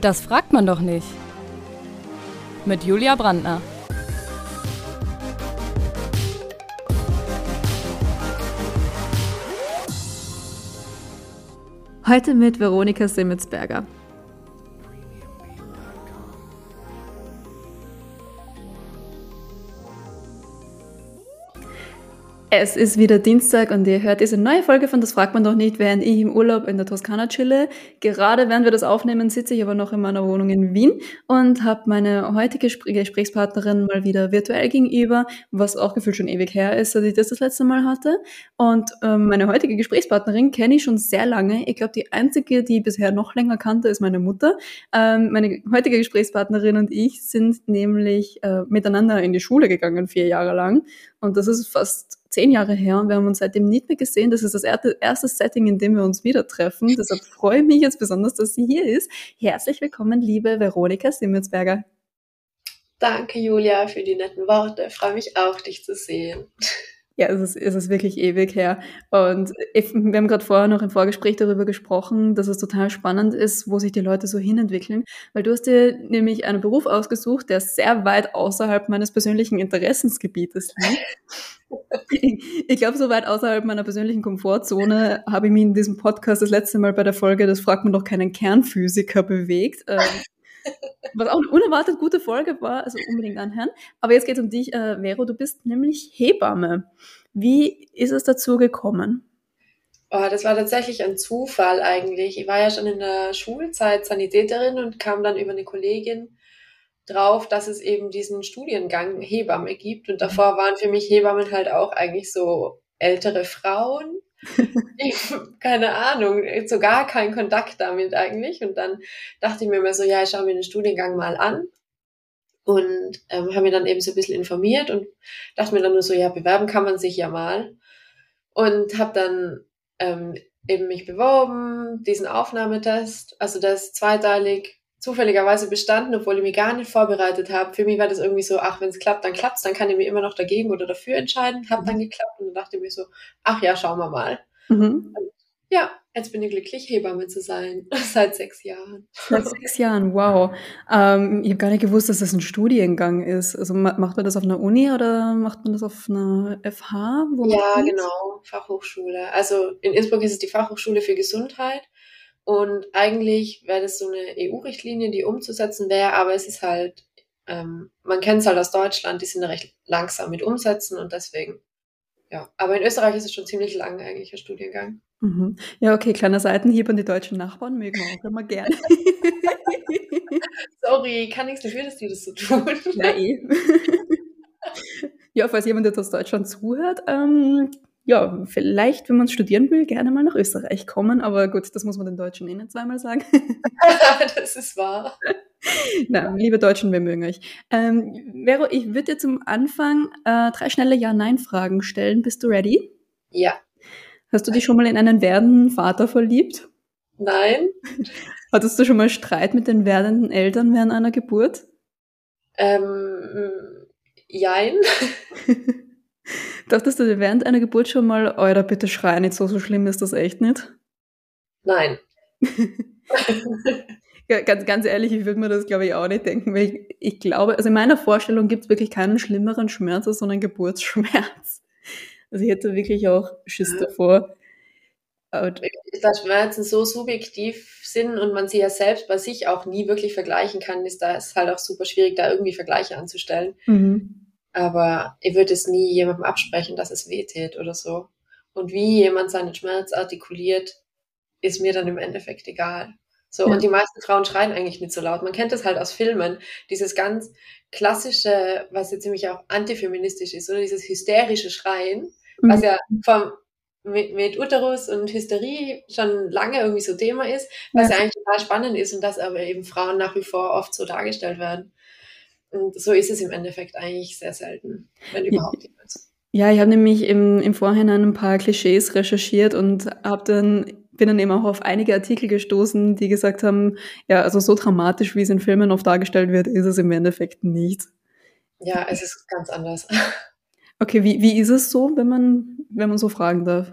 Das fragt man doch nicht. Mit Julia Brandner. Heute mit Veronika Simmetsberger. Es ist wieder Dienstag und ihr hört diese neue Folge von Das fragt man doch nicht, während ich im Urlaub in der Toskana chille. Gerade während wir das aufnehmen, sitze ich aber noch in meiner Wohnung in Wien und habe meine heutige Gesprächspartnerin mal wieder virtuell gegenüber, was auch gefühlt schon ewig her ist, seit ich das das letzte Mal hatte. Und ähm, meine heutige Gesprächspartnerin kenne ich schon sehr lange. Ich glaube, die einzige, die ich bisher noch länger kannte, ist meine Mutter. Ähm, meine heutige Gesprächspartnerin und ich sind nämlich äh, miteinander in die Schule gegangen, vier Jahre lang. Und das ist fast zehn Jahre her und wir haben uns seitdem nicht mehr gesehen. Das ist das erste Setting, in dem wir uns wieder treffen. Deshalb freue ich mich jetzt besonders, dass sie hier ist. Herzlich willkommen, liebe Veronika Simmelsberger. Danke, Julia, für die netten Worte. Ich freue mich auch, dich zu sehen. Ja, es ist, es ist wirklich ewig her. Und wir haben gerade vorher noch im Vorgespräch darüber gesprochen, dass es total spannend ist, wo sich die Leute so hinentwickeln. Weil du hast dir nämlich einen Beruf ausgesucht, der sehr weit außerhalb meines persönlichen Interessensgebietes liegt. ich glaube, so weit außerhalb meiner persönlichen Komfortzone habe ich mich in diesem Podcast das letzte Mal bei der Folge, das fragt man doch keinen Kernphysiker, bewegt. Was auch eine unerwartet gute Folge war, also unbedingt anhören. Aber jetzt geht es um dich, äh, Vero, du bist nämlich Hebamme. Wie ist es dazu gekommen? Oh, das war tatsächlich ein Zufall eigentlich. Ich war ja schon in der Schulzeit Sanitäterin und kam dann über eine Kollegin drauf, dass es eben diesen Studiengang Hebamme gibt. Und davor waren für mich Hebammen halt auch eigentlich so ältere Frauen, keine Ahnung, so gar keinen Kontakt damit eigentlich. Und dann dachte ich mir immer so, ja, ich schaue mir den Studiengang mal an. Und ähm, habe mir dann eben so ein bisschen informiert und dachte mir dann nur so, ja, bewerben kann man sich ja mal. Und habe dann ähm, eben mich beworben, diesen Aufnahmetest, also das zweiteilig zufälligerweise bestanden, obwohl ich mich gar nicht vorbereitet habe. Für mich war das irgendwie so, ach, wenn es klappt, dann klappt's, dann kann ich mir immer noch dagegen oder dafür entscheiden. Hab dann mhm. geklappt und dann dachte ich mir so, ach ja, schauen wir mal. Mhm. Ja, jetzt bin ich glücklich, Hebamme zu sein. Seit sechs Jahren. Seit sechs Jahren, wow. Ähm, ich habe gar nicht gewusst, dass das ein Studiengang ist. Also macht man das auf einer Uni oder macht man das auf einer FH? ja, genau, Fachhochschule. Also in Innsbruck ist es die Fachhochschule für Gesundheit. Und eigentlich wäre das so eine EU-Richtlinie, die umzusetzen wäre, aber es ist halt, ähm, man kennt es halt aus Deutschland, die sind recht langsam mit Umsetzen und deswegen, ja. Aber in Österreich ist es schon ziemlich lang eigentlich, ein Studiengang. Mhm. Ja, okay, kleiner Seitenhieb an die deutschen Nachbarn, mögen wir auch immer gerne. Sorry, kann nichts dafür, dass die das so tun. Ja, eh. ja, falls jemand jetzt aus Deutschland zuhört, ähm, ja, vielleicht, wenn man studieren will, gerne mal nach Österreich kommen. Aber gut, das muss man den Deutschen eh nicht zweimal sagen. das ist wahr. Na, liebe Deutschen, wir mögen euch. Ähm, Vero, ich würde dir zum Anfang äh, drei schnelle Ja-Nein-Fragen stellen. Bist du ready? Ja. Hast du dich schon mal in einen werdenden Vater verliebt? Nein. Hattest du schon mal Streit mit den werdenden Eltern während einer Geburt? Ähm, jein. Dachtest du dir während einer Geburt schon mal, euer bitte schrei nicht so, so schlimm ist das echt nicht? Nein. ja, ganz, ganz ehrlich, ich würde mir das, glaube ich, auch nicht denken, weil ich, ich glaube, also in meiner Vorstellung gibt es wirklich keinen schlimmeren Schmerz als so einen Geburtsschmerz. Also ich hätte wirklich auch Schiss mhm. davor. dass Schmerzen so subjektiv sind und man sie ja selbst bei sich auch nie wirklich vergleichen kann, ist da ist halt auch super schwierig, da irgendwie Vergleiche anzustellen. Mhm. Aber ich würde es nie jemandem absprechen, dass es weh tät oder so. Und wie jemand seinen Schmerz artikuliert, ist mir dann im Endeffekt egal. So, ja. und die meisten Frauen schreien eigentlich nicht so laut. Man kennt das halt aus Filmen. Dieses ganz klassische, was ja ziemlich auch antifeministisch ist, oder dieses hysterische Schreien, mhm. was ja vom, mit, mit Uterus und Hysterie schon lange irgendwie so Thema ist, was ja. ja eigentlich total spannend ist und dass aber eben Frauen nach wie vor oft so dargestellt werden. Und so ist es im Endeffekt eigentlich sehr selten, wenn überhaupt jemals. Ja, ich habe nämlich im, im Vorhinein ein paar Klischees recherchiert und habe dann bin dann eben auch auf einige Artikel gestoßen, die gesagt haben, ja, also so dramatisch, wie es in Filmen oft dargestellt wird, ist es im Endeffekt nicht. Ja, es ist ganz anders. Okay, wie, wie ist es so, wenn man, wenn man so fragen darf?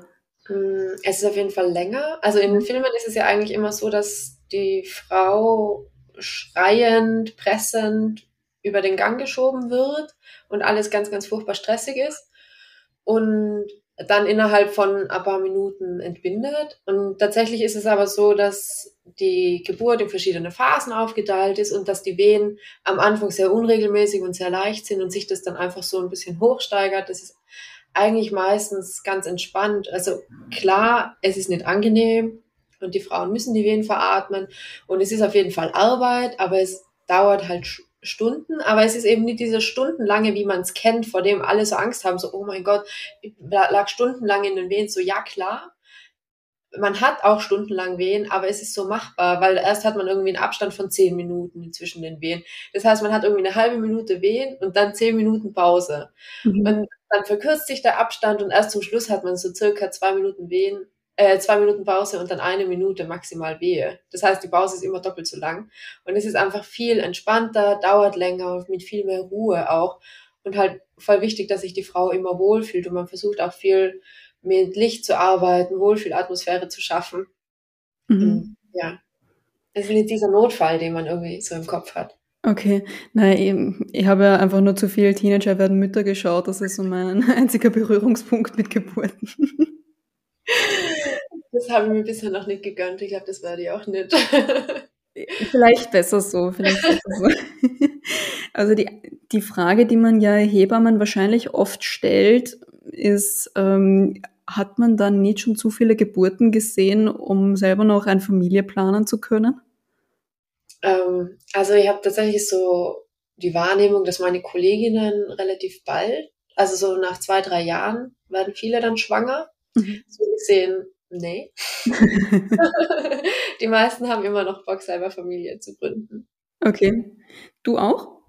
Mm, es ist auf jeden Fall länger. Also in den Filmen ist es ja eigentlich immer so, dass die Frau schreiend, pressend über den Gang geschoben wird und alles ganz, ganz furchtbar stressig ist. Und dann innerhalb von ein paar Minuten entbindet. Und tatsächlich ist es aber so, dass die Geburt in verschiedene Phasen aufgeteilt ist und dass die Wehen am Anfang sehr unregelmäßig und sehr leicht sind und sich das dann einfach so ein bisschen hochsteigert. Das ist eigentlich meistens ganz entspannt. Also klar, es ist nicht angenehm und die Frauen müssen die Wehen veratmen und es ist auf jeden Fall Arbeit, aber es dauert halt Stunden, aber es ist eben nicht diese stundenlange, wie man es kennt, vor dem alle so Angst haben, so, oh mein Gott, ich lag stundenlang in den Wehen, so, ja klar, man hat auch stundenlang Wehen, aber es ist so machbar, weil erst hat man irgendwie einen Abstand von zehn Minuten zwischen den Wehen. Das heißt, man hat irgendwie eine halbe Minute Wehen und dann zehn Minuten Pause. Mhm. Und dann verkürzt sich der Abstand und erst zum Schluss hat man so circa zwei Minuten Wehen äh, zwei Minuten Pause und dann eine Minute maximal Wehe. Das heißt, die Pause ist immer doppelt so lang. Und es ist einfach viel entspannter, dauert länger, mit viel mehr Ruhe auch. Und halt voll wichtig, dass sich die Frau immer wohlfühlt. Und man versucht auch viel mit Licht zu arbeiten, Wohlfühlatmosphäre zu schaffen. Mhm. ja. Es ist nicht dieser Notfall, den man irgendwie so im Kopf hat. Okay, nein, ich, ich habe ja einfach nur zu viel Teenager werden Mütter geschaut. Das ist so mein einziger Berührungspunkt mit Geburten. Das habe ich mir bisher noch nicht gegönnt. Ich glaube, das werde ich auch nicht. Vielleicht besser so, vielleicht besser so. Also die, die Frage, die man ja Hebammen wahrscheinlich oft stellt, ist, ähm, hat man dann nicht schon zu viele Geburten gesehen, um selber noch eine Familie planen zu können? Ähm, also ich habe tatsächlich so die Wahrnehmung, dass meine Kolleginnen relativ bald, also so nach zwei, drei Jahren, werden viele dann schwanger. Mhm. So gesehen, nee. die meisten haben immer noch Bock, selber Familie zu gründen. Okay. Du auch?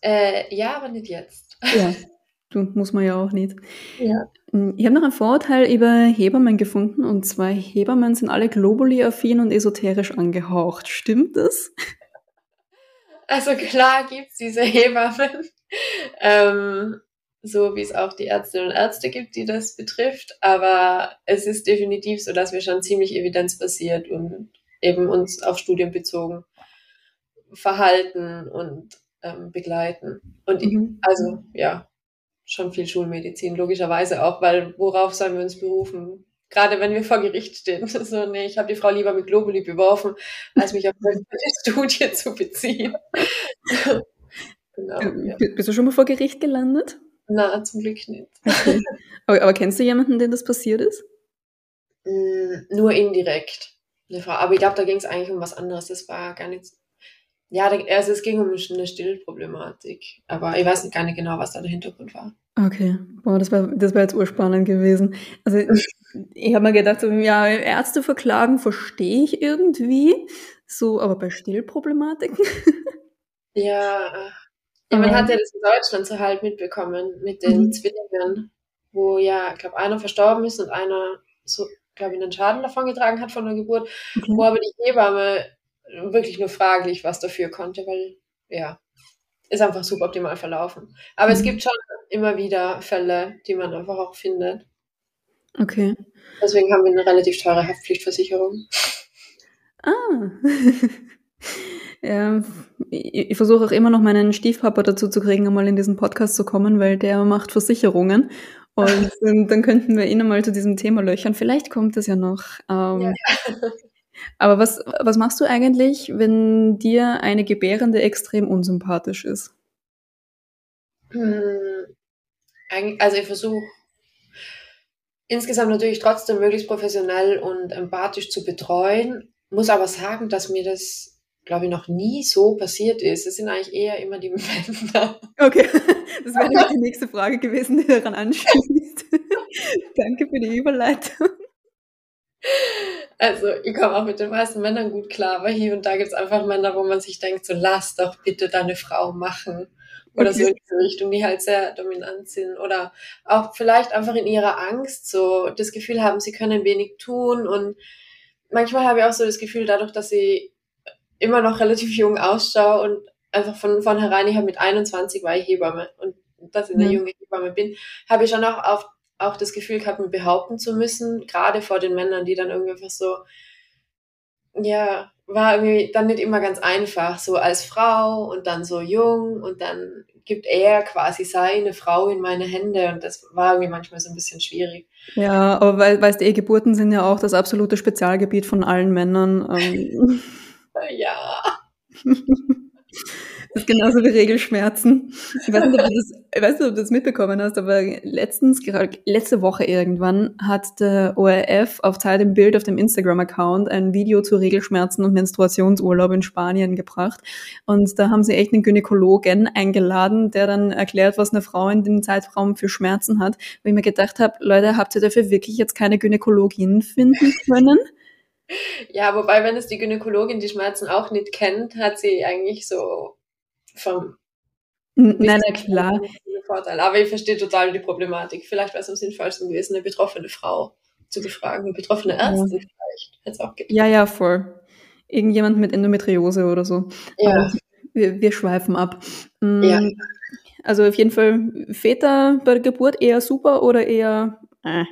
Äh, ja, aber nicht jetzt. Ja. Du muss man ja auch nicht. Ja. Hm, ich habe noch ein Vorurteil über Hebammen gefunden und zwar Hebammen sind alle globally-affin und esoterisch angehaucht. Stimmt das? Also klar gibt's diese Hebammen. Ähm, so wie es auch die Ärztinnen und Ärzte gibt, die das betrifft. Aber es ist definitiv so, dass wir schon ziemlich evidenzbasiert und eben uns auf Studien bezogen verhalten und ähm, begleiten. Und mhm. also ja, schon viel Schulmedizin, logischerweise auch, weil worauf sollen wir uns berufen? Gerade wenn wir vor Gericht stehen. So, nee, ich habe die Frau lieber mit Globuli beworfen, als mich auf eine Studie zu beziehen. genau, ja. Bist du schon mal vor Gericht gelandet? Na, zum Glück nicht. Okay. Aber, aber, kennst du jemanden, dem das passiert ist? Mm, nur indirekt. Aber ich glaube, da ging es eigentlich um was anderes. Das war gar nicht. Ja, also es ging um eine Stillproblematik. Aber ich weiß gar nicht genau, was da der Hintergrund war. Okay, boah, das war, das war jetzt urspannend gewesen. Also ich habe mir gedacht, so, ja, Ärzte verklagen verstehe ich irgendwie. So, aber bei Stillproblematiken? Ja, ja, man hat ja das in Deutschland so halt mitbekommen mit den mhm. Zwillingen, wo ja, ich glaube, einer verstorben ist und einer so, glaube ich, einen Schaden davon getragen hat von der Geburt, okay. wo aber die Hebamme wirklich nur fraglich was dafür konnte, weil ja, ist einfach super optimal verlaufen. Aber mhm. es gibt schon immer wieder Fälle, die man einfach auch findet. Okay. Deswegen haben wir eine relativ teure Haftpflichtversicherung. Ah. Ja, ich, ich versuche auch immer noch meinen Stiefpapa dazu zu kriegen, einmal in diesen Podcast zu kommen, weil der macht Versicherungen. Und dann könnten wir ihn einmal zu diesem Thema löchern. Vielleicht kommt es ja noch. Ähm, ja. Aber was, was machst du eigentlich, wenn dir eine Gebärende extrem unsympathisch ist? Hm, also ich versuche insgesamt natürlich trotzdem möglichst professionell und empathisch zu betreuen, muss aber sagen, dass mir das glaube ich, noch nie so passiert ist. Es sind eigentlich eher immer die Männer. Okay, das wäre die nächste Frage gewesen, die daran anschließt. Danke für die Überleitung. Also, ich komme auch mit den meisten Männern gut klar, aber hier und da gibt es einfach Männer, wo man sich denkt, so lass doch bitte deine Frau machen. Oder okay. so in diese Richtung, die halt sehr dominant sind. Oder auch vielleicht einfach in ihrer Angst so das Gefühl haben, sie können wenig tun. Und manchmal habe ich auch so das Gefühl, dadurch, dass sie immer noch relativ jung ausschaue und einfach von vornherein, ich habe mit 21 war ich Hebamme und dass ich eine mhm. junge Hebamme bin, habe ich schon auch, auf, auch das Gefühl gehabt, mich behaupten zu müssen, gerade vor den Männern, die dann irgendwie einfach so, ja, war irgendwie dann nicht immer ganz einfach, so als Frau und dann so jung und dann gibt er quasi seine Frau in meine Hände und das war irgendwie manchmal so ein bisschen schwierig. Ja, aber weil, weißt du, eh, Geburten sind ja auch das absolute Spezialgebiet von allen Männern. Ähm. ja. Das ist genauso wie Regelschmerzen. Ich weiß nicht, ob du das, ich weiß nicht, ob du das mitbekommen hast, aber letztens, gerade letzte Woche irgendwann, hat der ORF auf Zeit im Bild auf dem Instagram-Account ein Video zu Regelschmerzen und Menstruationsurlaub in Spanien gebracht. Und da haben sie echt einen Gynäkologen eingeladen, der dann erklärt, was eine Frau in dem Zeitraum für Schmerzen hat. Wo ich mir gedacht habe, Leute, habt ihr dafür wirklich jetzt keine Gynäkologin finden können? Ja, wobei, wenn es die Gynäkologin die Schmerzen auch nicht kennt, hat sie eigentlich so vom Nein, na klar. Vorteil. Aber ich verstehe total die Problematik. Vielleicht wäre es am sinnvollsten gewesen, eine betroffene Frau zu befragen, eine betroffene Ärztin ja. vielleicht. Hätte auch Ja, ja, voll. Irgendjemand mit Endometriose oder so. Ja. Wir, wir, schweifen ab. Mm, ja. Also auf jeden Fall Väter bei der Geburt eher super oder eher. Äh.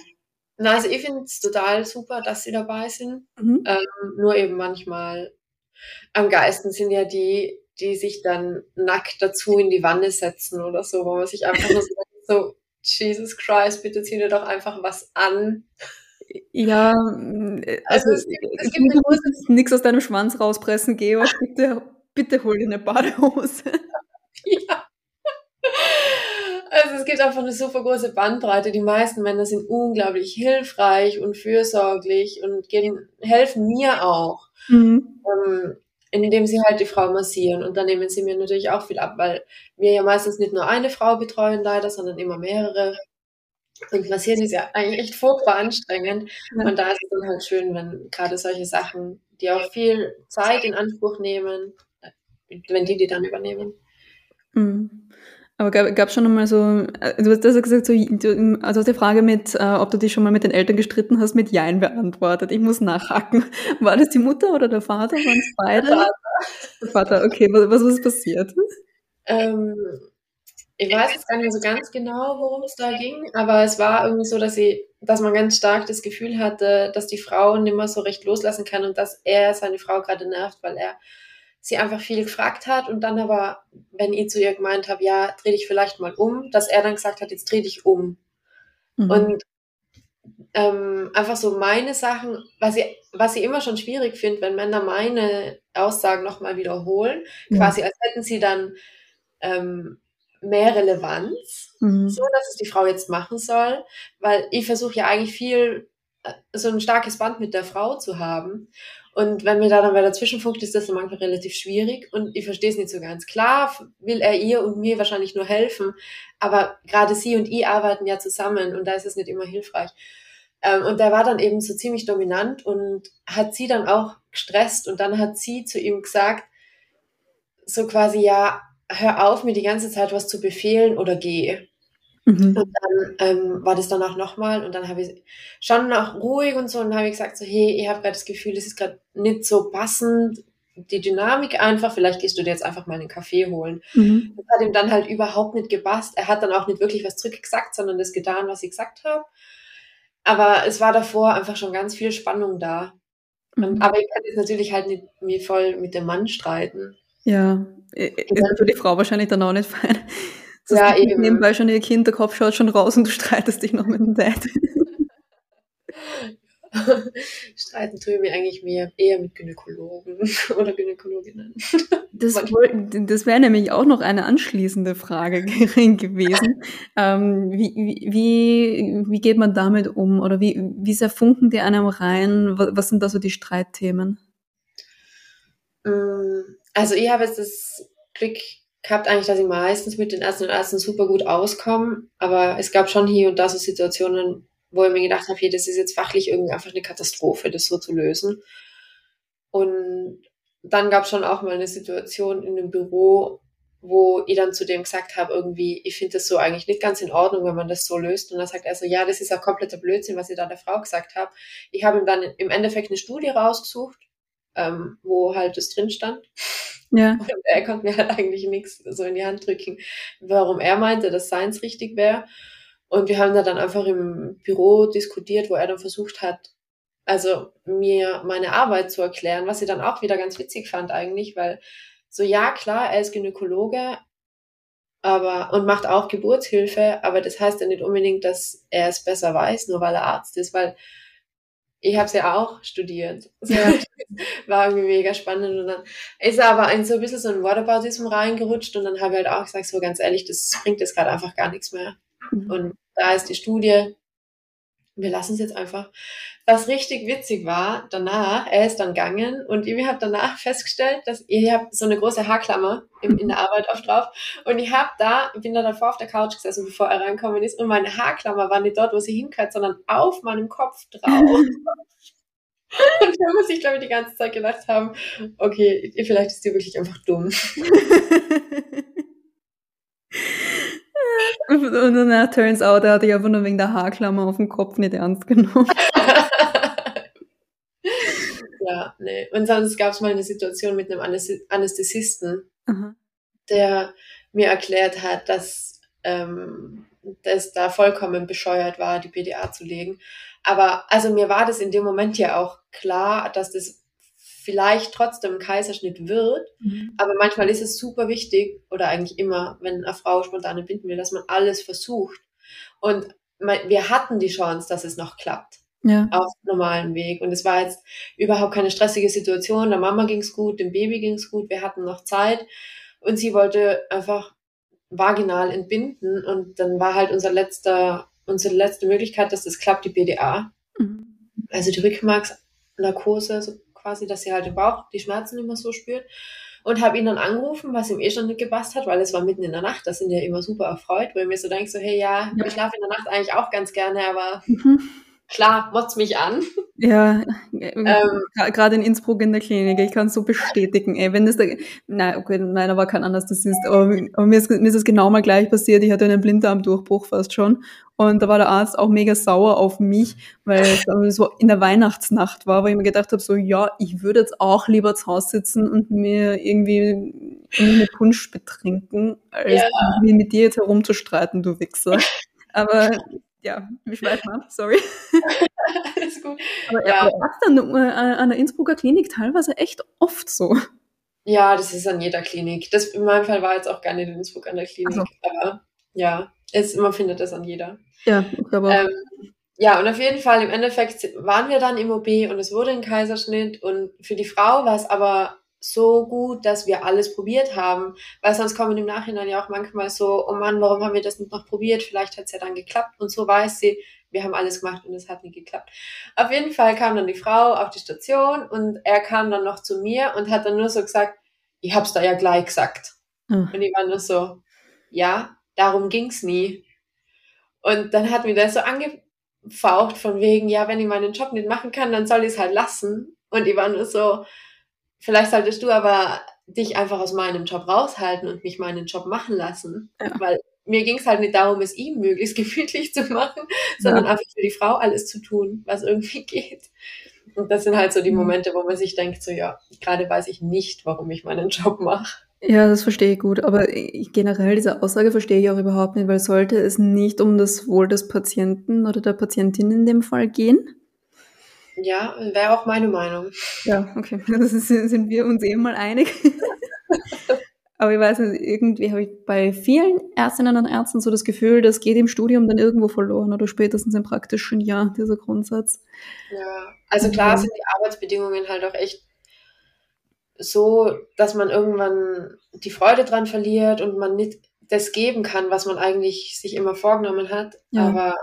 Na, also ich finde es total super, dass sie dabei sind. Mhm. Ähm, nur eben manchmal am geisten sind ja die die sich dann nackt dazu in die Wanne setzen oder so, wo man sich einfach nur so, Jesus Christ, bitte zieh dir doch einfach was an. Ja, äh, also, also es, es gibt du nichts aus deinem Schwanz rauspressen, Georg. Bitte, bitte hol dir eine Badehose. Ja. Also es gibt einfach eine super große Bandbreite. Die meisten Männer sind unglaublich hilfreich und fürsorglich und gehen, helfen mir auch. Mhm. Ähm, indem sie halt die Frau massieren. Und dann nehmen sie mir natürlich auch viel ab, weil wir ja meistens nicht nur eine Frau betreuen leider, sondern immer mehrere. Und massieren ist ja eigentlich echt furchtbar anstrengend. Ja. Und da ist es dann halt schön, wenn gerade solche Sachen, die auch viel Zeit in Anspruch nehmen, wenn die die dann übernehmen. Mhm. Aber gab es schon mal so, äh, du hast das gesagt, so, also die Frage mit, äh, ob du dich schon mal mit den Eltern gestritten hast, mit Jein beantwortet. Ich muss nachhaken. War das die Mutter oder der Vater? Waren es beide? Der Vater. Der Vater, okay. Was, was ist passiert? Ähm, ich weiß jetzt gar nicht so ganz genau, worum es da ging, aber es war irgendwie so, dass sie, dass man ganz stark das Gefühl hatte, dass die Frau nicht mehr so recht loslassen kann und dass er seine Frau gerade nervt, weil er sie einfach viel gefragt hat und dann aber, wenn ich zu ihr gemeint habe, ja, dreh dich vielleicht mal um, dass er dann gesagt hat, jetzt dreh dich um. Mhm. Und ähm, einfach so meine Sachen, was ich, was ich immer schon schwierig finde, wenn Männer meine Aussagen nochmal wiederholen, mhm. quasi als hätten sie dann ähm, mehr Relevanz, mhm. so dass es die Frau jetzt machen soll, weil ich versuche ja eigentlich viel äh, so ein starkes Band mit der Frau zu haben und wenn mir da dann wer dazwischen funkt, ist das dann manchmal relativ schwierig und ich verstehe es nicht so ganz. Klar will er ihr und mir wahrscheinlich nur helfen, aber gerade sie und ich arbeiten ja zusammen und da ist es nicht immer hilfreich. Ähm, und der war dann eben so ziemlich dominant und hat sie dann auch gestresst und dann hat sie zu ihm gesagt, so quasi, ja, hör auf, mir die ganze Zeit was zu befehlen oder geh. Mhm. Und dann ähm, war das danach nochmal und dann habe ich schon noch ruhig und so und habe ich gesagt so, hey, ich habe gerade das Gefühl, das ist gerade nicht so passend, die Dynamik einfach, vielleicht gehst du dir jetzt einfach mal einen Kaffee holen. Mhm. Das hat ihm dann halt überhaupt nicht gepasst. Er hat dann auch nicht wirklich was zurückgesagt, sondern das getan, was ich gesagt habe. Aber es war davor einfach schon ganz viel Spannung da. Mhm. aber ich kann jetzt natürlich halt nicht mir voll mit dem Mann streiten. Ja, ist für die Frau wahrscheinlich dann auch nicht fein. Das ja, eben. Nebenbei schon ihr Kind, der Kopf schaut schon raus und du streitest dich noch mit dem Dad. Streiten tue ich mir eigentlich mehr, eher mit Gynäkologen oder Gynäkologinnen. Das, das wäre nämlich auch noch eine anschließende Frage gewesen. Ähm, wie, wie, wie geht man damit um oder wie, wie sehr funken die einem rein? Was sind da so die Streitthemen? Mm, also ich habe jetzt das Glück gehabt eigentlich, dass ich meistens mit den Ärzten und Ärzten super gut auskomme, aber es gab schon hier und da so Situationen, wo ich mir gedacht habe, hey, das ist jetzt fachlich irgendwie einfach eine Katastrophe, das so zu lösen. Und dann gab es schon auch mal eine Situation in einem Büro, wo ich dann zu dem gesagt habe, irgendwie, ich finde das so eigentlich nicht ganz in Ordnung, wenn man das so löst. Und dann sagt er so, ja, das ist ja kompletter Blödsinn, was ich da der Frau gesagt habe. Ich habe ihm dann im Endeffekt eine Studie rausgesucht, ähm, wo halt das drin stand. Ja. Und er konnte mir halt eigentlich nichts so in die Hand drücken, warum er meinte, dass seins richtig wäre. Und wir haben da dann einfach im Büro diskutiert, wo er dann versucht hat, also mir meine Arbeit zu erklären, was sie dann auch wieder ganz witzig fand eigentlich, weil so ja klar, er ist Gynäkologe, aber und macht auch Geburtshilfe, aber das heißt ja nicht unbedingt, dass er es besser weiß, nur weil er Arzt ist, weil ich habe es ja auch studiert. War irgendwie mega spannend. Und dann ist er aber ein, so ein bisschen so ein Whataboutism reingerutscht und dann habe ich halt auch gesagt, so ganz ehrlich, das bringt jetzt gerade einfach gar nichts mehr. Mhm. Und da ist die Studie, wir lassen es jetzt einfach. Was richtig witzig war, danach, er ist dann gegangen und ich habe danach festgestellt, dass ihr habt so eine große Haarklammer in, in der Arbeit oft drauf und ich habe da, bin da davor auf der Couch gesessen, bevor er reinkommen ist und meine Haarklammer war nicht dort, wo sie hingehört, sondern auf meinem Kopf drauf. Und da muss ich, glaube ich, die ganze Zeit gedacht haben, okay, vielleicht ist die wirklich einfach dumm. Und dann turns out, er hat dich einfach nur wegen der Haarklammer auf dem Kopf nicht ernst genommen. ja, nee. Und sonst gab es mal eine Situation mit einem Anästhesisten, Aha. der mir erklärt hat, dass ähm, das da vollkommen bescheuert war, die PDA zu legen. Aber also mir war das in dem Moment ja auch klar, dass das vielleicht trotzdem ein Kaiserschnitt wird. Mhm. Aber manchmal ist es super wichtig oder eigentlich immer, wenn eine Frau spontan binden will, dass man alles versucht. Und wir hatten die Chance, dass es noch klappt. Ja. Auf normalen Weg. Und es war jetzt überhaupt keine stressige Situation. Der Mama ging es gut, dem Baby ging es gut, wir hatten noch Zeit. Und sie wollte einfach vaginal entbinden. Und dann war halt unser letzter, unsere letzte Möglichkeit, dass das klappt, die BDA. Mhm. Also die Rückmarksnarkose, so quasi, dass sie halt im Bauch die Schmerzen immer so spürt. Und habe ihn dann angerufen, was ihm eh schon nicht gepasst hat, weil es war mitten in der Nacht. Das sind ja immer super erfreut, weil mir so denke, so, hey, ja, ich schlafe in der Nacht eigentlich auch ganz gerne, aber mhm klar, motzt mich an. Ja, ähm, gerade in Innsbruck in der Klinik, ich kann es so bestätigen. Ey, wenn das da, nein, okay, nein, aber kein anderes das ist, aber, aber mir, ist, mir ist es genau mal gleich passiert. Ich hatte einen Blinddarmdurchbruch fast schon und da war der Arzt auch mega sauer auf mich, weil es so in der Weihnachtsnacht war, wo ich mir gedacht habe, so ja, ich würde jetzt auch lieber zu Hause sitzen und mir irgendwie eine Punsch betrinken, als ja. mit dir jetzt herumzustreiten, du Wichser. Aber ja, ich weiß mal, sorry. Alles gut. Aber ja. er macht dann äh, an der Innsbrucker Klinik teilweise echt oft so. Ja, das ist an jeder Klinik. Das in meinem Fall war jetzt auch gar nicht in Innsbruck an der Klinik, so. aber ja, es, man findet das an jeder. Ja, ich glaube auch. Ähm, ja, und auf jeden Fall im Endeffekt waren wir dann im OB und es wurde ein Kaiserschnitt und für die Frau war es aber so gut, dass wir alles probiert haben, weil sonst kommen im Nachhinein ja auch manchmal so, oh Mann, warum haben wir das nicht noch probiert? Vielleicht hat es ja dann geklappt und so weiß sie, wir haben alles gemacht und es hat nicht geklappt. Auf jeden Fall kam dann die Frau auf die Station und er kam dann noch zu mir und hat dann nur so gesagt, ich hab's da ja gleich gesagt. Mhm. Und ich war nur so, ja, darum ging's nie. Und dann hat mir das so angefaucht von wegen, ja, wenn ich meinen Job nicht machen kann, dann soll ich es halt lassen. Und ich war nur so, Vielleicht solltest du aber dich einfach aus meinem Job raushalten und mich meinen Job machen lassen. Ja. Weil mir ging es halt nicht darum, es ihm möglichst gemütlich zu machen, sondern ja. einfach für die Frau alles zu tun, was irgendwie geht. Und das sind halt so die mhm. Momente, wo man sich denkt, so ja, gerade weiß ich nicht, warum ich meinen Job mache. Ja, das verstehe ich gut. Aber generell diese Aussage verstehe ich auch überhaupt nicht, weil sollte es nicht um das Wohl des Patienten oder der Patientin in dem Fall gehen? Ja, wäre auch meine Meinung. Ja, okay. Das ist, sind wir uns eben mal einig. Aber ich weiß nicht, irgendwie habe ich bei vielen Ärztinnen und Ärzten so das Gefühl, das geht im Studium dann irgendwo verloren oder spätestens im praktischen Jahr, dieser Grundsatz. Ja, also klar sind die Arbeitsbedingungen halt auch echt so, dass man irgendwann die Freude dran verliert und man nicht das geben kann, was man eigentlich sich immer vorgenommen hat. Ja. Aber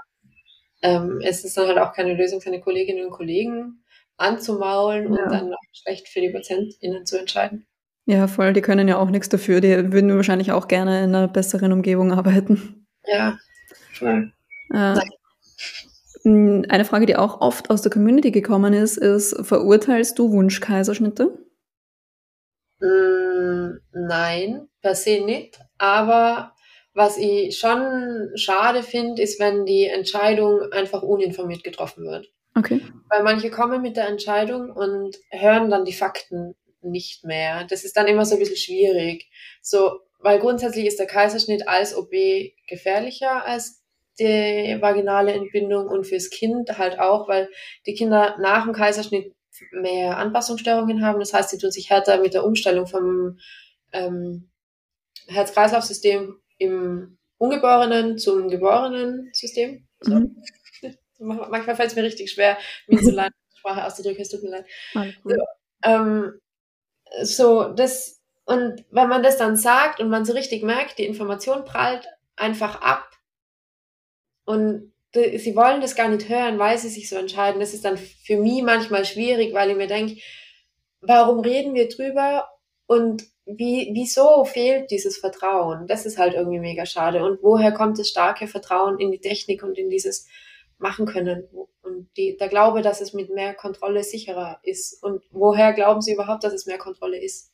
ähm, es ist dann halt auch keine Lösung, seine Kolleginnen und Kollegen anzumaulen ja. und dann auch schlecht für die PatientInnen zu entscheiden. Ja, voll, die können ja auch nichts dafür. Die würden wahrscheinlich auch gerne in einer besseren Umgebung arbeiten. Ja, voll. Äh, eine Frage, die auch oft aus der Community gekommen ist, ist, verurteilst du Wunschkaiserschnitte? Mm, nein, per se nicht. Aber was ich schon schade finde, ist, wenn die Entscheidung einfach uninformiert getroffen wird. Okay. Weil manche kommen mit der Entscheidung und hören dann die Fakten nicht mehr. Das ist dann immer so ein bisschen schwierig. So, weil grundsätzlich ist der Kaiserschnitt als OB gefährlicher als die vaginale Entbindung und fürs Kind halt auch, weil die Kinder nach dem Kaiserschnitt mehr Anpassungsstörungen haben. Das heißt, sie tun sich härter mit der Umstellung vom ähm, Herz-Kreislauf-System im ungeborenen zum geborenen System. So. Mhm. Manchmal fällt es mir richtig schwer, mich so lange Sprache auszudrücken, es tut mir leid. So, ähm, so, das, und wenn man das dann sagt und man so richtig merkt, die Information prallt einfach ab und sie wollen das gar nicht hören, weil sie sich so entscheiden. Das ist dann für mich manchmal schwierig, weil ich mir denke, warum reden wir drüber und wie, wieso fehlt dieses Vertrauen? Das ist halt irgendwie mega schade. Und woher kommt das starke Vertrauen in die Technik und in dieses machen können? Und die, der Glaube, dass es mit mehr Kontrolle sicherer ist. Und woher glauben Sie überhaupt, dass es mehr Kontrolle ist?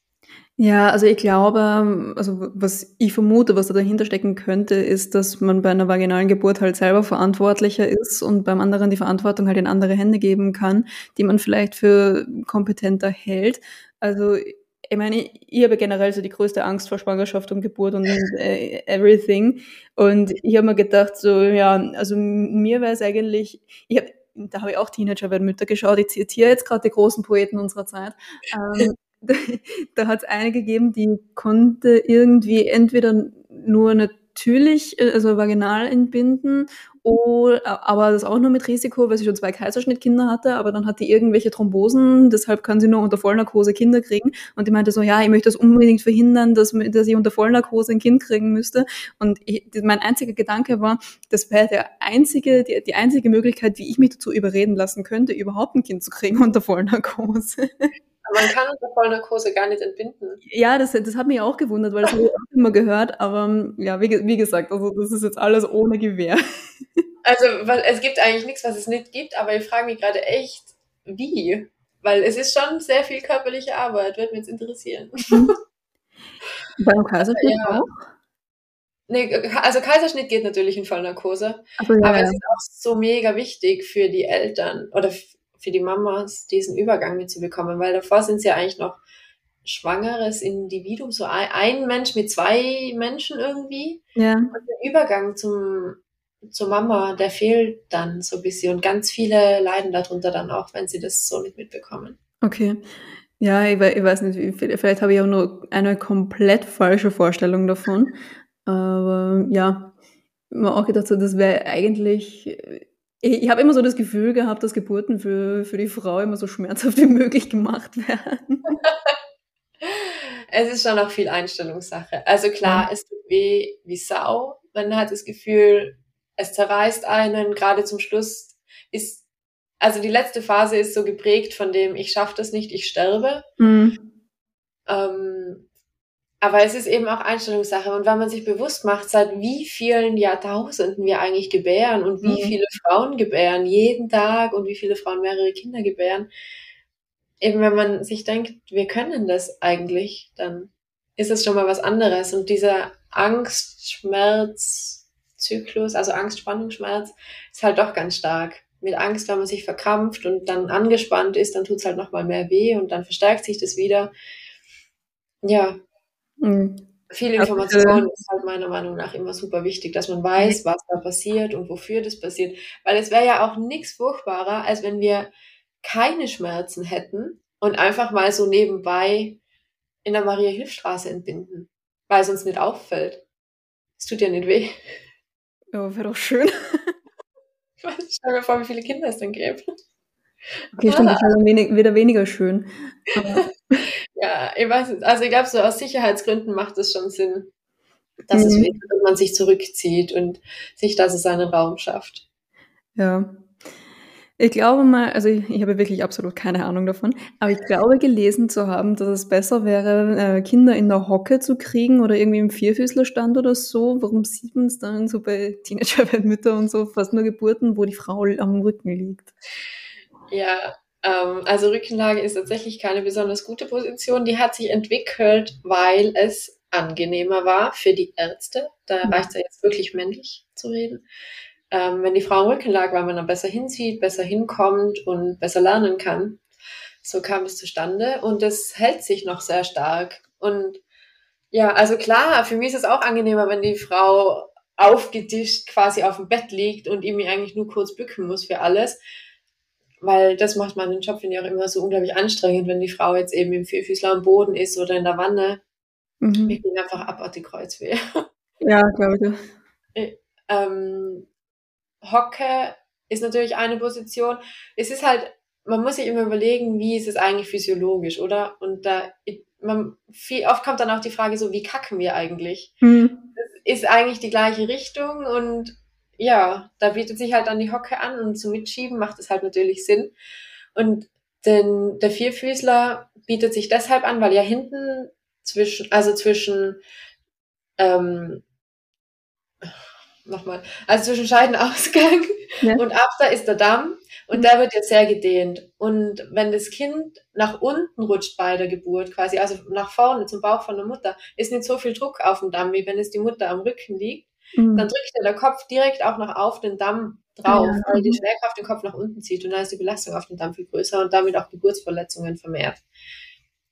Ja, also ich glaube, also was ich vermute, was da dahinter stecken könnte, ist, dass man bei einer vaginalen Geburt halt selber verantwortlicher ist und beim anderen die Verantwortung halt in andere Hände geben kann, die man vielleicht für kompetenter hält. Also ich meine, ich habe generell so die größte Angst vor Schwangerschaft und Geburt und äh, everything. Und ich habe mir gedacht, so, ja, also mir wäre es eigentlich, ich habe, da habe ich auch Teenager werden Mütter geschaut, ich zitiere jetzt gerade die großen Poeten unserer Zeit. Ähm, da, hat es eine gegeben, die konnte irgendwie entweder nur natürlich, äh, also vaginal entbinden Oh, aber das auch nur mit Risiko, weil sie schon zwei Kaiserschnittkinder hatte, aber dann hat die irgendwelche Thrombosen, deshalb kann sie nur unter Vollnarkose Kinder kriegen. Und die meinte so, ja, ich möchte das unbedingt verhindern, dass, dass ich unter Vollnarkose ein Kind kriegen müsste. Und ich, mein einziger Gedanke war, das wäre der einzige, die, die einzige Möglichkeit, wie ich mich dazu überreden lassen könnte, überhaupt ein Kind zu kriegen unter Vollnarkose. Man kann unter Vollnarkose gar nicht entbinden. Ja, das, das hat mich auch gewundert, weil das habe ich auch immer gehört. Aber ja, wie, wie gesagt, also das ist jetzt alles ohne Gewehr. Also weil, es gibt eigentlich nichts, was es nicht gibt, aber ich frage mich gerade echt, wie? Weil es ist schon sehr viel körperliche Arbeit, würde mich jetzt interessieren. Beim Kaiserschnitt ja. auch? Nee, also Kaiserschnitt geht natürlich in Vollnarkose, so, ja, aber ja. es ist auch so mega wichtig für die Eltern oder für die Mamas diesen Übergang mitzubekommen, weil davor sind sie ja eigentlich noch schwangeres Individuum, so ein, ein Mensch mit zwei Menschen irgendwie. Ja. Und der Übergang zum, zur Mama, der fehlt dann so ein bisschen. Und ganz viele leiden darunter dann auch, wenn sie das so nicht mitbekommen. Okay. Ja, ich, ich weiß nicht, vielleicht habe ich auch nur eine komplett falsche Vorstellung davon. Aber ja, mir auch gedacht, so, das wäre eigentlich ich, habe immer so das Gefühl gehabt, dass Geburten für, für die Frau immer so schmerzhaft wie möglich gemacht werden. es ist schon auch viel Einstellungssache. Also klar, ja. es tut weh wie Sau. Man hat das Gefühl, es zerreißt einen. Gerade zum Schluss ist, also die letzte Phase ist so geprägt von dem, ich schaffe das nicht, ich sterbe. Mhm. Ähm, aber es ist eben auch Einstellungssache. Und wenn man sich bewusst macht, seit wie vielen Jahrtausenden wir eigentlich gebären und wie mhm. viele Frauen gebären jeden Tag und wie viele Frauen mehrere Kinder gebären, eben wenn man sich denkt, wir können das eigentlich, dann ist es schon mal was anderes. Und dieser Angst-Schmerz-Zyklus, also Angst, Spannung, Schmerz, ist halt doch ganz stark. Mit Angst, wenn man sich verkrampft und dann angespannt ist, dann tut es halt nochmal mehr weh und dann verstärkt sich das wieder. Ja, Mhm. Viel Information ist halt meiner Meinung nach immer super wichtig, dass man weiß, was da passiert und wofür das passiert. Weil es wäre ja auch nichts furchtbarer, als wenn wir keine Schmerzen hätten und einfach mal so nebenbei in der Maria-Hilf-Straße entbinden, weil es uns nicht auffällt. Es tut ja nicht weh. Ja, wäre doch schön. Ich stell mir vor, wie viele Kinder es dann gäbe. Okay, stimmt, das wäre wenig, wieder weniger schön. Ja, ich weiß nicht. Also ich glaube, so aus Sicherheitsgründen macht es schon Sinn, dass mhm. es wird, wenn man sich zurückzieht und sich da so seinen Raum schafft. Ja. Ich glaube mal, also ich, ich habe wirklich absolut keine Ahnung davon, aber ich glaube gelesen zu haben, dass es besser wäre, äh, Kinder in der Hocke zu kriegen oder irgendwie im Vierfüßlerstand oder so. Warum sieht man es dann so bei Teenager-Mütter und so fast nur Geburten, wo die Frau am Rücken liegt? Ja, also Rückenlage ist tatsächlich keine besonders gute Position. Die hat sich entwickelt, weil es angenehmer war für die Ärzte. Da mhm. reicht es ja jetzt wirklich männlich zu reden. Ähm, wenn die Frau im Rücken lag, weil man dann besser hinzieht, besser hinkommt und besser lernen kann. So kam es zustande und es hält sich noch sehr stark. Und ja, also klar, für mich ist es auch angenehmer, wenn die Frau aufgedischt quasi auf dem Bett liegt und ich mich eigentlich nur kurz bücken muss für alles. Weil das macht meinen Job, finde ich, auch immer so unglaublich anstrengend, wenn die Frau jetzt eben im Vierfüßler am Boden ist oder in der Wanne. Mhm. Ich bin einfach abartig Kreuzweh. Ja, glaube ich. Äh, ähm, Hocke ist natürlich eine Position. Es ist halt, man muss sich immer überlegen, wie ist es eigentlich physiologisch, oder? Und da, man, viel, oft kommt dann auch die Frage so, wie kacken wir eigentlich? Mhm. Das ist eigentlich die gleiche Richtung und ja, da bietet sich halt dann die Hocke an und zum Mitschieben macht es halt natürlich Sinn. Und denn der Vierfüßler bietet sich deshalb an, weil ja hinten zwischen, also zwischen ähm, nochmal, also zwischen Scheidenausgang ja. und After ist der Damm und mhm. der wird jetzt sehr gedehnt. Und wenn das Kind nach unten rutscht bei der Geburt, quasi, also nach vorne zum Bauch von der Mutter, ist nicht so viel Druck auf dem Damm, wie wenn es die Mutter am Rücken liegt. Mhm. Dann drückt der Kopf direkt auch noch auf den Damm drauf, ja. weil die Schwerkraft den Kopf nach unten zieht und dann ist die Belastung auf den Damm viel größer und damit auch Geburtsverletzungen vermehrt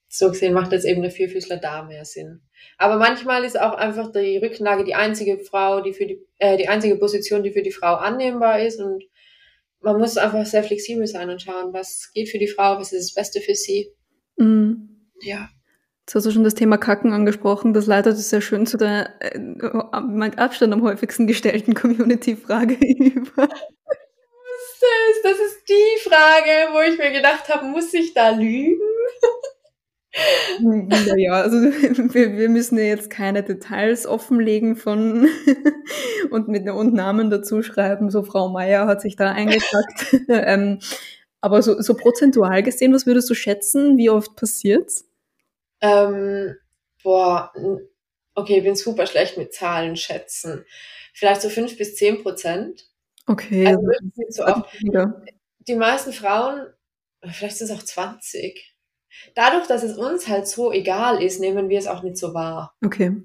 so gesehen macht jetzt eben der Vierfüßler da mehr Sinn. Aber manchmal ist auch einfach die Rückenlage die einzige Frau, die für die, äh, die einzige Position, die für die Frau annehmbar ist und man muss einfach sehr flexibel sein und schauen, was geht für die Frau, was ist das Beste für sie. Mhm. Ja. Jetzt hast du schon das Thema Kacken angesprochen. Das leitet sehr schön zu der äh, mit Abstand am häufigsten gestellten Community-Frage über. Das ist die Frage, wo ich mir gedacht habe, muss ich da lügen? Naja, also wir, wir müssen ja jetzt keine Details offenlegen von und mit und Namen dazu schreiben. So Frau Meier hat sich da eingetragt. ähm, aber so, so prozentual gesehen, was würdest du schätzen? Wie oft passiert's? Ähm, boah, okay, ich bin super schlecht mit Zahlen schätzen. Vielleicht so fünf bis zehn Prozent. Okay. Also so oft. Die meisten Frauen, vielleicht sind es auch 20 dadurch, dass es uns halt so egal ist, nehmen wir es auch nicht so wahr. Okay.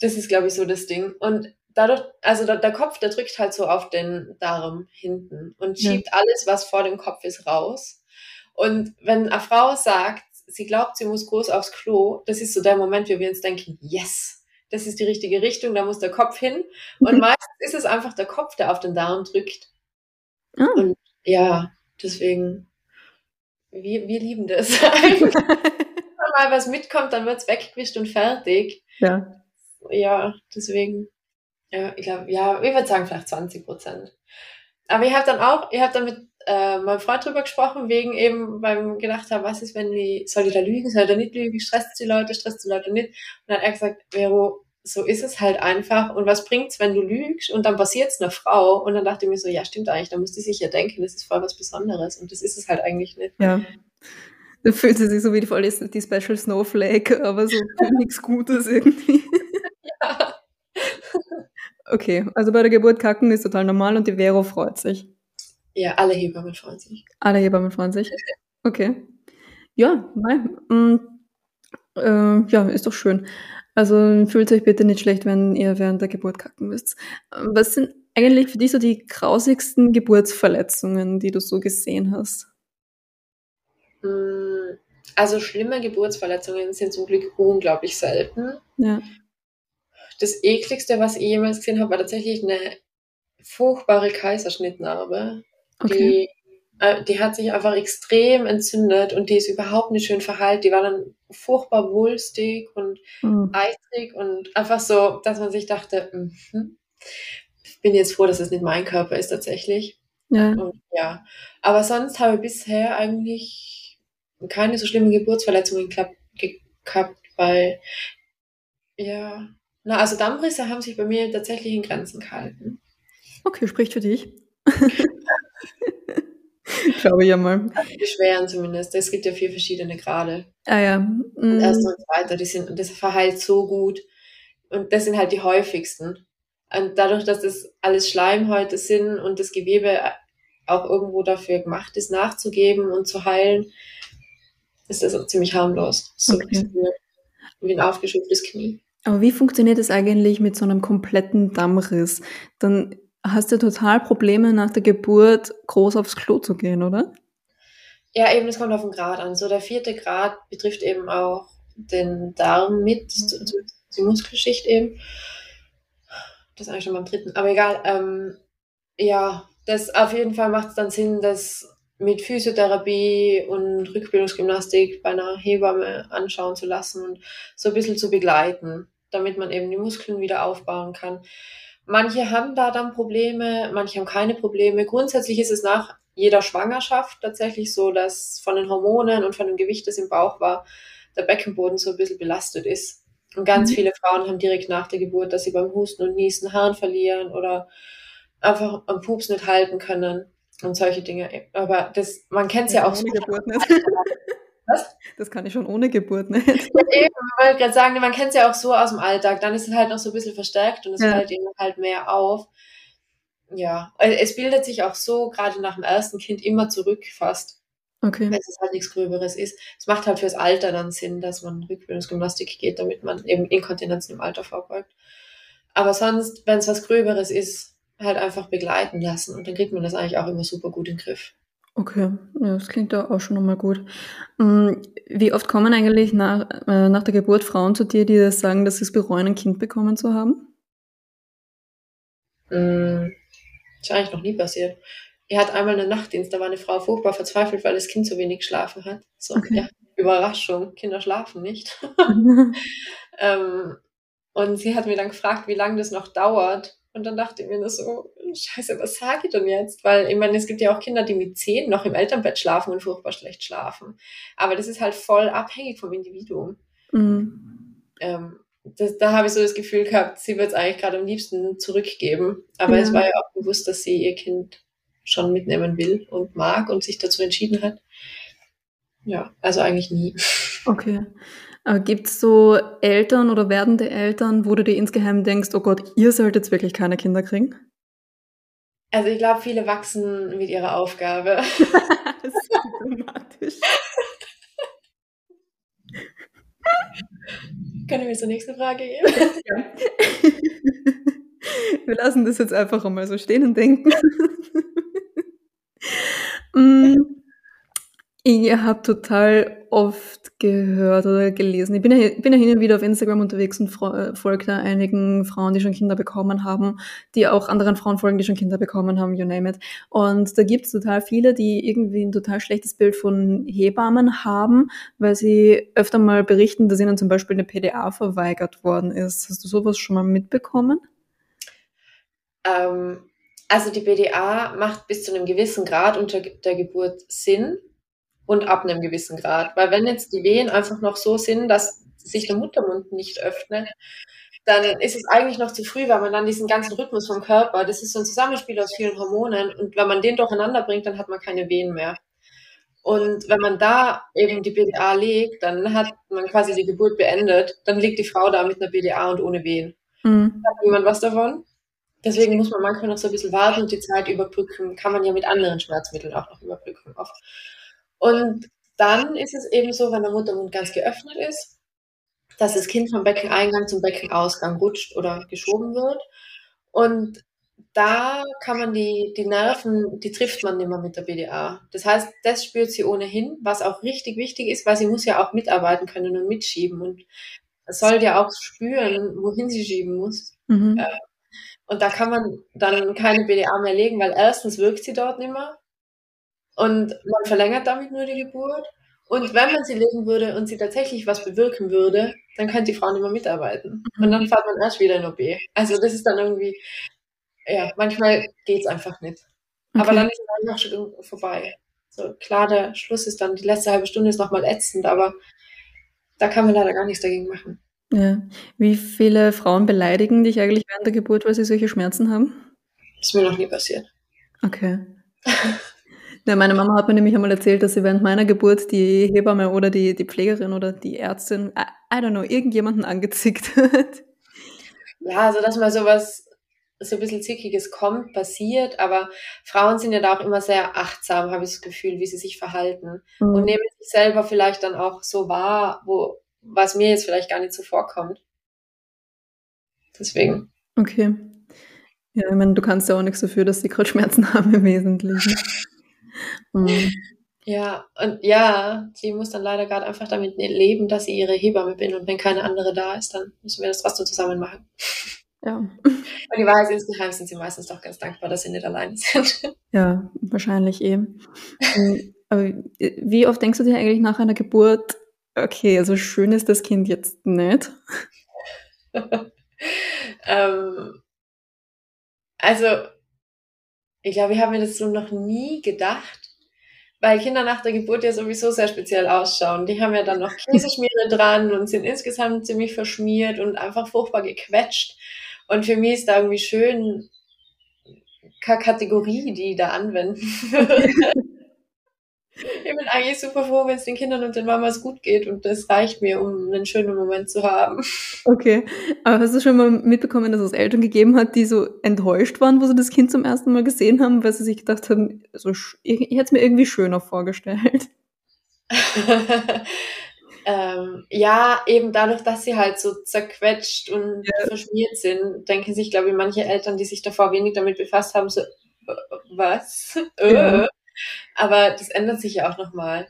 Das ist, glaube ich, so das Ding. Und dadurch, also der, der, Kopf, der drückt halt so auf den Darm hinten und schiebt ja. alles, was vor dem Kopf ist, raus. Und wenn eine Frau sagt, sie glaubt, sie muss groß aufs Klo, das ist so der Moment, wo wir uns denken, yes, das ist die richtige Richtung, da muss der Kopf hin. Und meistens ist es einfach der Kopf, der auf den Darm drückt. Ah. Und ja, deswegen wir, wir lieben das. Wenn mal was mitkommt, dann wird's weggewischt und fertig. Ja. Ja, deswegen, ja, ich glaube, ja, ich würde sagen vielleicht 20 Prozent. Aber ich habe dann auch, ich habe dann mit äh, meinem Freund drüber gesprochen, wegen eben, weil ich gedacht habe, was ist, wenn die, soll ich da lügen, soll ich da nicht lügen, stresst die Leute, stresst die Leute nicht. Und dann hat er gesagt, Vero, so ist es halt einfach. Und was bringt's, wenn du lügst und dann passiert's einer Frau? Und dann dachte ich mir so, ja, stimmt eigentlich, da muss die sich ja denken, das ist voll was Besonderes. Und das ist es halt eigentlich nicht. Ja. Da fühlt sie sich so wie die, voll die Special Snowflake, aber so nichts Gutes irgendwie. Ja. Okay, also bei der Geburt kacken ist total normal und die Vero freut sich. Ja, alle Hebammen freuen sich. Alle Hebammen freuen sich. Okay. Ja, nein. Mm, äh, ja, ist doch schön. Also fühlt euch bitte nicht schlecht, wenn ihr während der Geburt kacken müsst. Was sind eigentlich für dich so die grausigsten Geburtsverletzungen, die du so gesehen hast? Hm, also schlimme Geburtsverletzungen sind zum Glück unglaublich selten. Ja. Das ekligste, was ich jemals gesehen habe, war tatsächlich eine furchtbare Kaiserschnittnarbe, okay. die äh, die hat sich einfach extrem entzündet und die ist überhaupt nicht schön verheilt. Die war dann furchtbar wulstig und mhm. eisig und einfach so, dass man sich dachte, mm ich bin jetzt froh, dass es nicht mein Körper ist tatsächlich. Ja. Und, ja. Aber sonst habe ich bisher eigentlich keine so schlimmen Geburtsverletzungen gehabt, weil ja, na, also Dammrisse haben sich bei mir tatsächlich in Grenzen gehalten. Okay, spricht für dich. Glaube ich ja mal. Also die schweren zumindest. Es gibt ja vier verschiedene Grade. Ah ja. Mhm. Erster und zweiter, die sind, das verheilt so gut. Und das sind halt die häufigsten. Und dadurch, dass das alles Schleimhäute sind und das Gewebe auch irgendwo dafür gemacht ist, nachzugeben und zu heilen, ist das auch ziemlich harmlos. So okay. wie ein aufgeschütteltes Knie. Aber wie funktioniert es eigentlich mit so einem kompletten Dammriss? Dann hast du total Probleme nach der Geburt groß aufs Klo zu gehen, oder? Ja, eben, es kommt auf den Grad an. So der vierte Grad betrifft eben auch den Darm mit, die Muskelschicht eben. das ist eigentlich schon beim dritten, aber egal. Ähm, ja, das auf jeden Fall macht es dann Sinn, das mit Physiotherapie und Rückbildungsgymnastik bei einer Hebamme anschauen zu lassen und so ein bisschen zu begleiten, damit man eben die Muskeln wieder aufbauen kann. Manche haben da dann Probleme, manche haben keine Probleme. Grundsätzlich ist es nach jeder Schwangerschaft tatsächlich so, dass von den Hormonen und von dem Gewicht, das im Bauch war, der Beckenboden so ein bisschen belastet ist. Und ganz mhm. viele Frauen haben direkt nach der Geburt, dass sie beim Husten und Niesen Haaren verlieren oder einfach am Pups nicht halten können und solche Dinge. Aber das, man kennt es ja, ja auch so. Was? Das kann ich schon ohne Geburt nicht. Eben, ich wollte gerade sagen, man kennt es ja auch so aus dem Alltag. Dann ist es halt noch so ein bisschen verstärkt und es ja. fällt eben halt mehr auf. Ja, es bildet sich auch so, gerade nach dem ersten Kind, immer zurück fast. Okay. Wenn es halt nichts Gröberes ist. Es macht halt fürs Alter dann Sinn, dass man Rückbildungsgymnastik geht, damit man eben Inkontinenz im Alter vorbeugt. Aber sonst, wenn es was Gröberes ist, halt einfach begleiten lassen und dann kriegt man das eigentlich auch immer super gut in den Griff. Okay, ja, das klingt ja auch schon nochmal gut. Mm, wie oft kommen eigentlich nach, äh, nach der Geburt Frauen zu dir, die das sagen, dass sie es bereuen, ein Kind bekommen zu haben? Mm, ist eigentlich noch nie passiert. Er hat einmal einen Nachtdienst, da war eine Frau furchtbar verzweifelt, weil das Kind so wenig geschlafen hat. So, okay. ja, Überraschung, Kinder schlafen nicht. ähm, und sie hat mir dann gefragt, wie lange das noch dauert. Und dann dachte ich mir das so, scheiße, was sage ich denn jetzt? Weil ich meine, es gibt ja auch Kinder, die mit zehn noch im Elternbett schlafen und furchtbar schlecht schlafen. Aber das ist halt voll abhängig vom Individuum. Mhm. Ähm, das, da habe ich so das Gefühl gehabt, sie wird es eigentlich gerade am liebsten zurückgeben. Aber ja. es war ja auch bewusst, dass sie ihr Kind schon mitnehmen will und mag und sich dazu entschieden hat. Ja, also eigentlich nie. Okay. Aber gibt es so Eltern oder werdende Eltern, wo du dir insgeheim denkst, oh Gott, ihr solltet wirklich keine Kinder kriegen? Also ich glaube, viele wachsen mit ihrer Aufgabe. das ist diplomatisch. Können wir zur nächsten Frage gehen? Ja. Wir lassen das jetzt einfach einmal so stehen und denken. Mm, ich habe total oft gehört oder gelesen. Ich bin ja, bin ja hin und wieder auf Instagram unterwegs und äh, folge da einigen Frauen, die schon Kinder bekommen haben, die auch anderen Frauen folgen, die schon Kinder bekommen haben, you name it. Und da gibt es total viele, die irgendwie ein total schlechtes Bild von Hebammen haben, weil sie öfter mal berichten, dass ihnen zum Beispiel eine PDA verweigert worden ist. Hast du sowas schon mal mitbekommen? Ähm, also die BDA macht bis zu einem gewissen Grad unter der Geburt Sinn und ab einem gewissen Grad. Weil wenn jetzt die Wehen einfach noch so sind, dass sich der Muttermund nicht öffnet, dann ist es eigentlich noch zu früh, weil man dann diesen ganzen Rhythmus vom Körper, das ist so ein Zusammenspiel aus vielen Hormonen und wenn man den durcheinander bringt, dann hat man keine Wehen mehr. Und wenn man da eben die BDA legt, dann hat man quasi die Geburt beendet, dann liegt die Frau da mit einer BDA und ohne Wehen. Mhm. Hat niemand was davon? Deswegen muss man manchmal noch so ein bisschen warten und die Zeit überbrücken. Kann man ja mit anderen Schmerzmitteln auch noch überbrücken. Oft. Und dann ist es eben so, wenn der Muttermund ganz geöffnet ist, dass das Kind vom Beckeneingang zum Beckenausgang rutscht oder geschoben wird. Und da kann man die, die Nerven, die trifft man nicht mehr mit der BDA. Das heißt, das spürt sie ohnehin, was auch richtig wichtig ist, weil sie muss ja auch mitarbeiten können und mitschieben und soll ja auch spüren, wohin sie schieben muss. Mhm. Äh, und da kann man dann keine BDA mehr legen, weil erstens wirkt sie dort nicht mehr und man verlängert damit nur die Geburt. Und wenn man sie legen würde und sie tatsächlich was bewirken würde, dann könnte die Frau nicht mehr mitarbeiten. Mhm. Und dann fährt man erst wieder in OB. Also das ist dann irgendwie, ja, manchmal geht es einfach nicht. Okay. Aber dann ist es einfach schon vorbei. So klar, der Schluss ist dann, die letzte halbe Stunde ist nochmal ätzend, aber da kann man leider gar nichts dagegen machen. Ja. Wie viele Frauen beleidigen dich eigentlich während der Geburt, weil sie solche Schmerzen haben? Das ist mir noch nie passiert. Okay. ja, meine Mama hat mir nämlich einmal erzählt, dass sie während meiner Geburt die Hebamme oder die, die Pflegerin oder die Ärztin, I, I don't know, irgendjemanden angezickt hat. Ja, also dass mal sowas so ein bisschen Zickiges kommt, passiert, aber Frauen sind ja da auch immer sehr achtsam, habe ich das Gefühl, wie sie sich verhalten mhm. und nehmen sich selber vielleicht dann auch so wahr, wo was mir jetzt vielleicht gar nicht so vorkommt. Deswegen. Okay. Ja, ich meine, du kannst ja auch nichts dafür, dass sie gerade Schmerzen haben im Wesentlichen. Mhm. Ja, und ja, sie muss dann leider gerade einfach damit leben, dass sie ihre Hebamme bin und wenn keine andere da ist, dann müssen wir das trotzdem zusammen machen. Ja. Und die Wahrheit insgeheim sind sie meistens doch ganz dankbar, dass sie nicht allein sind. Ja, wahrscheinlich eben. Ähm, aber wie oft denkst du dir eigentlich nach einer Geburt, okay, also schön ist das Kind jetzt nicht? ähm, also, ich glaube, ich habe mir das so noch nie gedacht, weil Kinder nach der Geburt ja sowieso sehr speziell ausschauen. Die haben ja dann noch Käseschmiere dran und sind insgesamt ziemlich verschmiert und einfach furchtbar gequetscht. Und für mich ist da irgendwie schön keine Kategorie, die da anwenden Ich bin eigentlich super froh, wenn es den Kindern und den Mamas gut geht und das reicht mir, um einen schönen Moment zu haben. Okay, aber hast du schon mal mitbekommen, dass es Eltern gegeben hat, die so enttäuscht waren, wo sie das Kind zum ersten Mal gesehen haben, weil sie sich gedacht haben, so, ich, ich hätte es mir irgendwie schöner vorgestellt? ähm, ja, eben dadurch, dass sie halt so zerquetscht und ja. verschmiert sind, denken sich, glaube ich, manche Eltern, die sich davor wenig damit befasst haben, so, äh, was? Ja. Aber das ändert sich ja auch nochmal.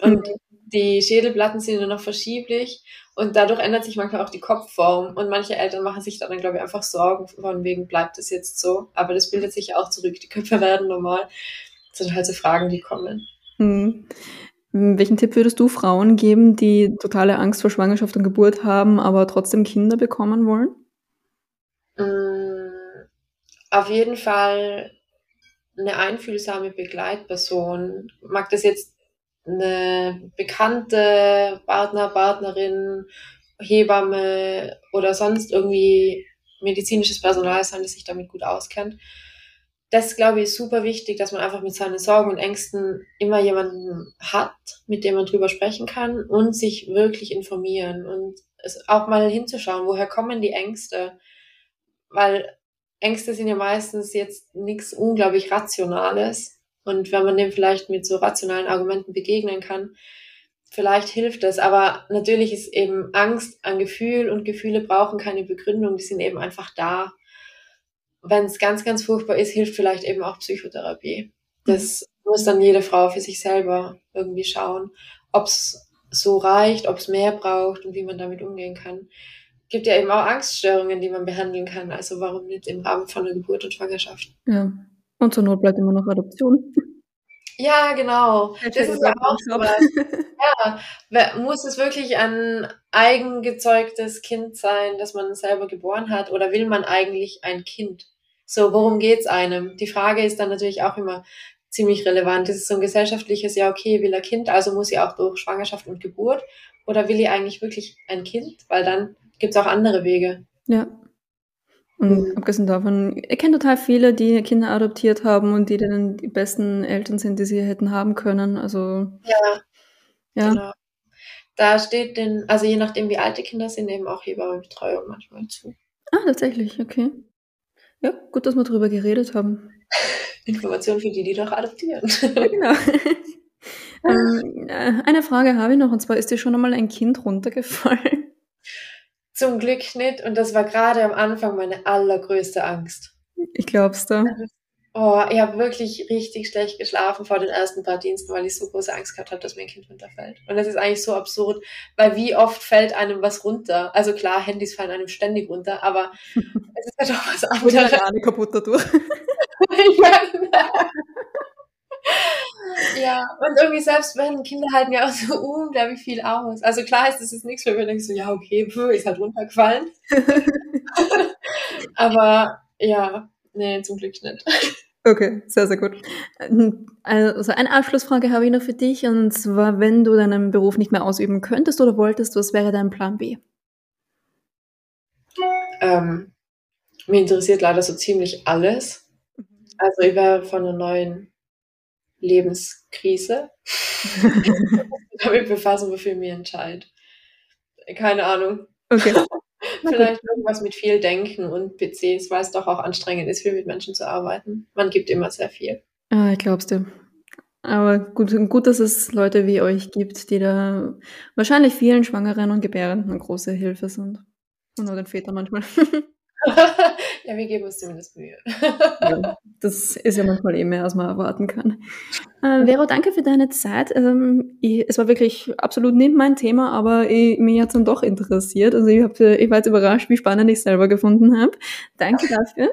Und mhm. die Schädelplatten sind nur noch verschieblich und dadurch ändert sich manchmal auch die Kopfform. Und manche Eltern machen sich dann, glaube ich, einfach Sorgen, von wegen bleibt das jetzt so. Aber das bildet sich ja auch zurück. Die Köpfe werden normal. Das sind halt so Fragen, die kommen. Mhm. Welchen Tipp würdest du Frauen geben, die totale Angst vor Schwangerschaft und Geburt haben, aber trotzdem Kinder bekommen wollen? Mm, auf jeden Fall eine einfühlsame Begleitperson. Mag das jetzt eine bekannte Partner, Partnerin, Hebamme oder sonst irgendwie medizinisches Personal sein, das sich damit gut auskennt. Das, glaube ich, ist super wichtig, dass man einfach mit seinen Sorgen und Ängsten immer jemanden hat, mit dem man drüber sprechen kann und sich wirklich informieren und es auch mal hinzuschauen, woher kommen die Ängste? Weil Ängste sind ja meistens jetzt nichts unglaublich Rationales. Und wenn man dem vielleicht mit so rationalen Argumenten begegnen kann, vielleicht hilft es. Aber natürlich ist eben Angst ein Gefühl und Gefühle brauchen keine Begründung, die sind eben einfach da. Wenn es ganz, ganz furchtbar ist, hilft vielleicht eben auch Psychotherapie. Das muss dann jede Frau für sich selber irgendwie schauen, ob es so reicht, ob es mehr braucht und wie man damit umgehen kann gibt ja eben auch Angststörungen, die man behandeln kann. Also warum nicht im Rahmen von einer Geburt und Schwangerschaft? Ja. Und zur Not bleibt immer noch Adoption. Ja, genau. Das, das ist ja auch so Ja, muss es wirklich ein eigengezeugtes Kind sein, das man selber geboren hat, oder will man eigentlich ein Kind? So, worum geht's einem? Die Frage ist dann natürlich auch immer ziemlich relevant. Ist so ein gesellschaftliches, ja, okay, will er Kind, also muss sie auch durch Schwangerschaft und Geburt, oder will ich eigentlich wirklich ein Kind? Weil dann gibt es auch andere Wege. Ja. Und mhm. abgesehen davon, ich kenne total viele, die Kinder adoptiert haben und die dann die besten Eltern sind, die sie hätten haben können. Also ja, ja. Genau. Da steht den, also je nachdem wie alt die Kinder sind, eben auch Hebammenbetreuung manchmal zu. Ah, tatsächlich, okay. Ja, gut, dass wir darüber geredet haben. Informationen für die, die noch adoptieren. genau. ähm, äh, eine Frage habe ich noch, und zwar ist dir schon einmal ein Kind runtergefallen? Zum Glück nicht. Und das war gerade am Anfang meine allergrößte Angst. Ich glaub's da. Oh, ich habe wirklich richtig schlecht geschlafen vor den ersten paar Diensten, weil ich so große Angst gehabt habe, dass mein Kind runterfällt. Und das ist eigentlich so absurd, weil wie oft fällt einem was runter? Also klar, Handys fallen einem ständig runter, aber es ist ja doch was anderes. Oder eine kaputt dadurch. ja, genau. Ja, und irgendwie selbst wenn Kinder halten ja auch so unglaublich viel aus. Also klar ist das jetzt nichts für mich, denkst so, ja, okay, pf, ist halt runtergefallen. Aber ja, nee, zum Glück nicht. Okay, sehr, sehr gut. Also eine Abschlussfrage habe ich noch für dich und zwar, wenn du deinen Beruf nicht mehr ausüben könntest oder wolltest, was wäre dein Plan B? Ähm, mir interessiert leider so ziemlich alles. Mhm. Also ich wäre von einer neuen Lebenskrise damit befassen, wofür mir entscheidet. Keine Ahnung. Okay. Vielleicht irgendwas mit viel Denken und PCs, weil es doch auch anstrengend ist, viel mit Menschen zu arbeiten. Man gibt immer sehr viel. Ah, ich glaub's dir. Aber gut, gut, dass es Leute wie euch gibt, die da wahrscheinlich vielen Schwangeren und Gebärenden eine große Hilfe sind. Und auch den Vätern manchmal. ja, wir geben uns zumindest Mühe. ja, das ist ja manchmal eh mehr, als man erwarten kann. Äh, Vero, danke für deine Zeit. Ähm, ich, es war wirklich absolut nicht mein Thema, aber ich, mich hat es dann doch interessiert. Also ich, hab, ich war jetzt überrascht, wie spannend ich selber gefunden habe. Danke dafür.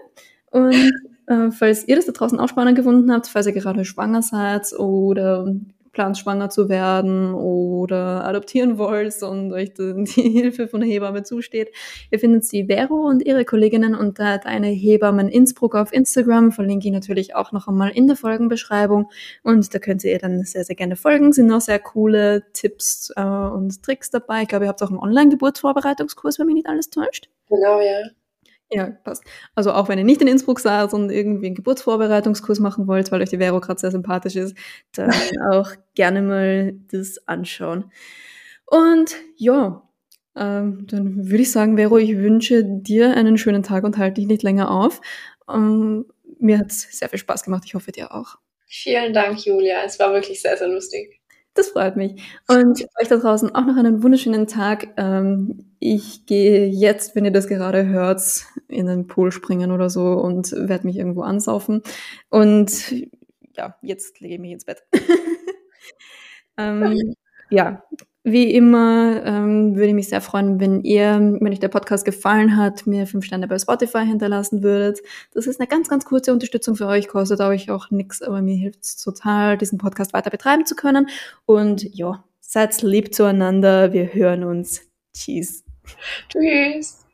Und äh, falls ihr das da draußen auch spannend gefunden habt, falls ihr gerade schwanger seid oder plant schwanger zu werden oder adoptieren wollt und euch die Hilfe von der Hebamme zusteht. Ihr findet sie Vero und ihre Kolleginnen unter Deine Hebammen Innsbruck auf Instagram. Verlinke ich natürlich auch noch einmal in der Folgenbeschreibung. Und da könnt ihr dann sehr, sehr gerne folgen. Sind noch sehr coole Tipps äh, und Tricks dabei. Ich glaube, ihr habt auch einen Online-Geburtsvorbereitungskurs, wenn mich nicht alles täuscht. Genau, ja. Ja, passt. Also auch wenn ihr nicht in Innsbruck seid und irgendwie einen Geburtsvorbereitungskurs machen wollt, weil euch die Vero gerade sehr sympathisch ist, dann auch gerne mal das anschauen. Und ja, ähm, dann würde ich sagen, Vero, ich wünsche dir einen schönen Tag und halte dich nicht länger auf. Ähm, mir hat es sehr viel Spaß gemacht. Ich hoffe dir auch. Vielen Dank, Julia. Es war wirklich sehr, sehr lustig. Das freut mich. Und euch da draußen auch noch einen wunderschönen Tag. Ähm, ich gehe jetzt, wenn ihr das gerade hört, in den Pool springen oder so und werde mich irgendwo ansaufen. Und ja, jetzt lege ich mich ins Bett. ähm, ja, wie immer ähm, würde ich mich sehr freuen, wenn ihr, wenn euch der Podcast gefallen hat, mir fünf Sterne bei Spotify hinterlassen würdet. Das ist eine ganz, ganz kurze Unterstützung für euch, kostet euch auch nichts, aber mir hilft es total, diesen Podcast weiter betreiben zu können. Und ja, seid lieb zueinander. Wir hören uns. Tschüss. Tschüss.